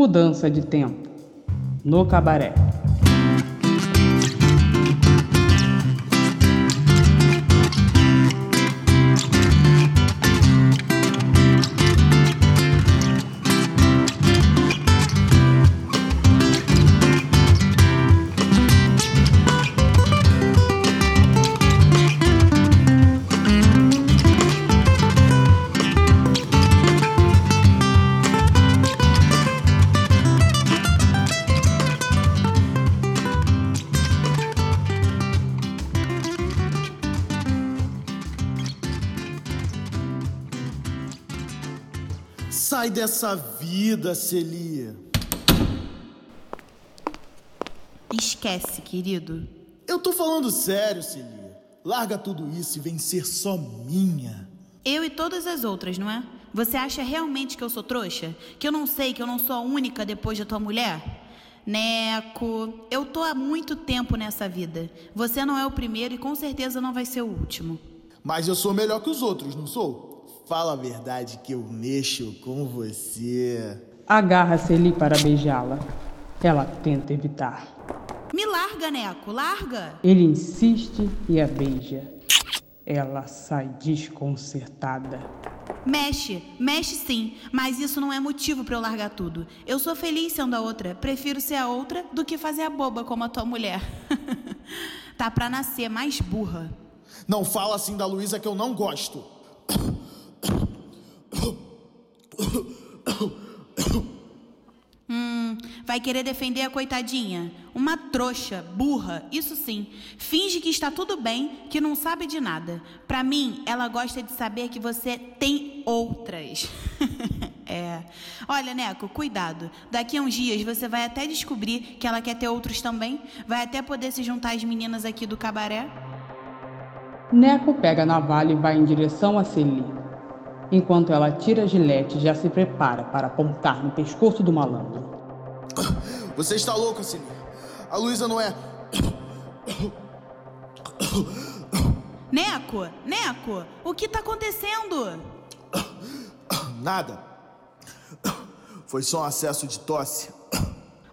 Mudança de tempo. No cabaré. Sai dessa vida, Celia. Esquece, querido. Eu tô falando sério, Celia. Larga tudo isso e vem ser só minha. Eu e todas as outras, não é? Você acha realmente que eu sou trouxa? Que eu não sei que eu não sou a única depois da tua mulher? Neco, eu tô há muito tempo nessa vida. Você não é o primeiro e com certeza não vai ser o último. Mas eu sou melhor que os outros, não sou? Fala a verdade que eu mexo com você. Agarra-se ali para beijá-la. Ela tenta evitar. Me larga, Neco, larga! Ele insiste e a beija. Ela sai desconcertada. Mexe, mexe sim, mas isso não é motivo para eu largar tudo. Eu sou feliz sendo a outra. Prefiro ser a outra do que fazer a boba como a tua mulher. tá pra nascer mais burra. Não fala assim da Luísa que eu não gosto. Vai querer defender a coitadinha? Uma trouxa, burra, isso sim. Finge que está tudo bem, que não sabe de nada. Para mim, ela gosta de saber que você tem outras. é. Olha, Neco, cuidado. Daqui a uns dias você vai até descobrir que ela quer ter outros também. Vai até poder se juntar às meninas aqui do cabaré. Neco pega a navalha e vai em direção a Celie. Enquanto ela tira a gilete, já se prepara para apontar no pescoço do malandro. Você está louca, Celie. A Luísa não é. Neco, Neco, o que está acontecendo? Nada. Foi só um acesso de tosse.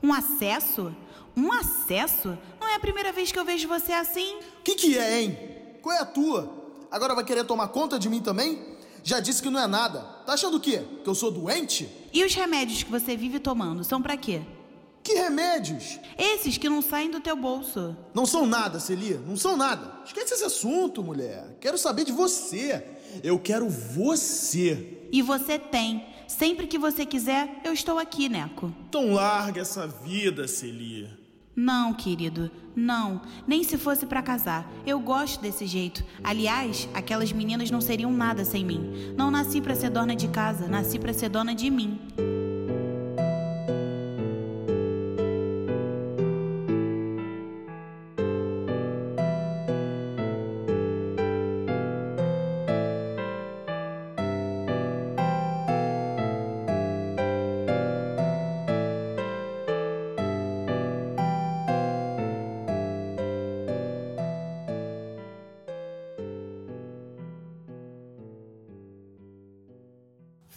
Um acesso? Um acesso? Não é a primeira vez que eu vejo você assim. O que, que é, hein? Qual é a tua? Agora vai querer tomar conta de mim também? Já disse que não é nada. Tá achando o quê? Que eu sou doente? E os remédios que você vive tomando são para quê? Que remédios? Esses que não saem do teu bolso. Não são nada, Celia. Não são nada. Esquece esse assunto, mulher. Quero saber de você. Eu quero você. E você tem. Sempre que você quiser, eu estou aqui, Neco. Então larga essa vida, Celia. Não, querido, não. Nem se fosse para casar. Eu gosto desse jeito. Aliás, aquelas meninas não seriam nada sem mim. Não nasci para ser dona de casa, nasci para ser dona de mim.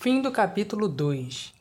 Fim do capítulo 2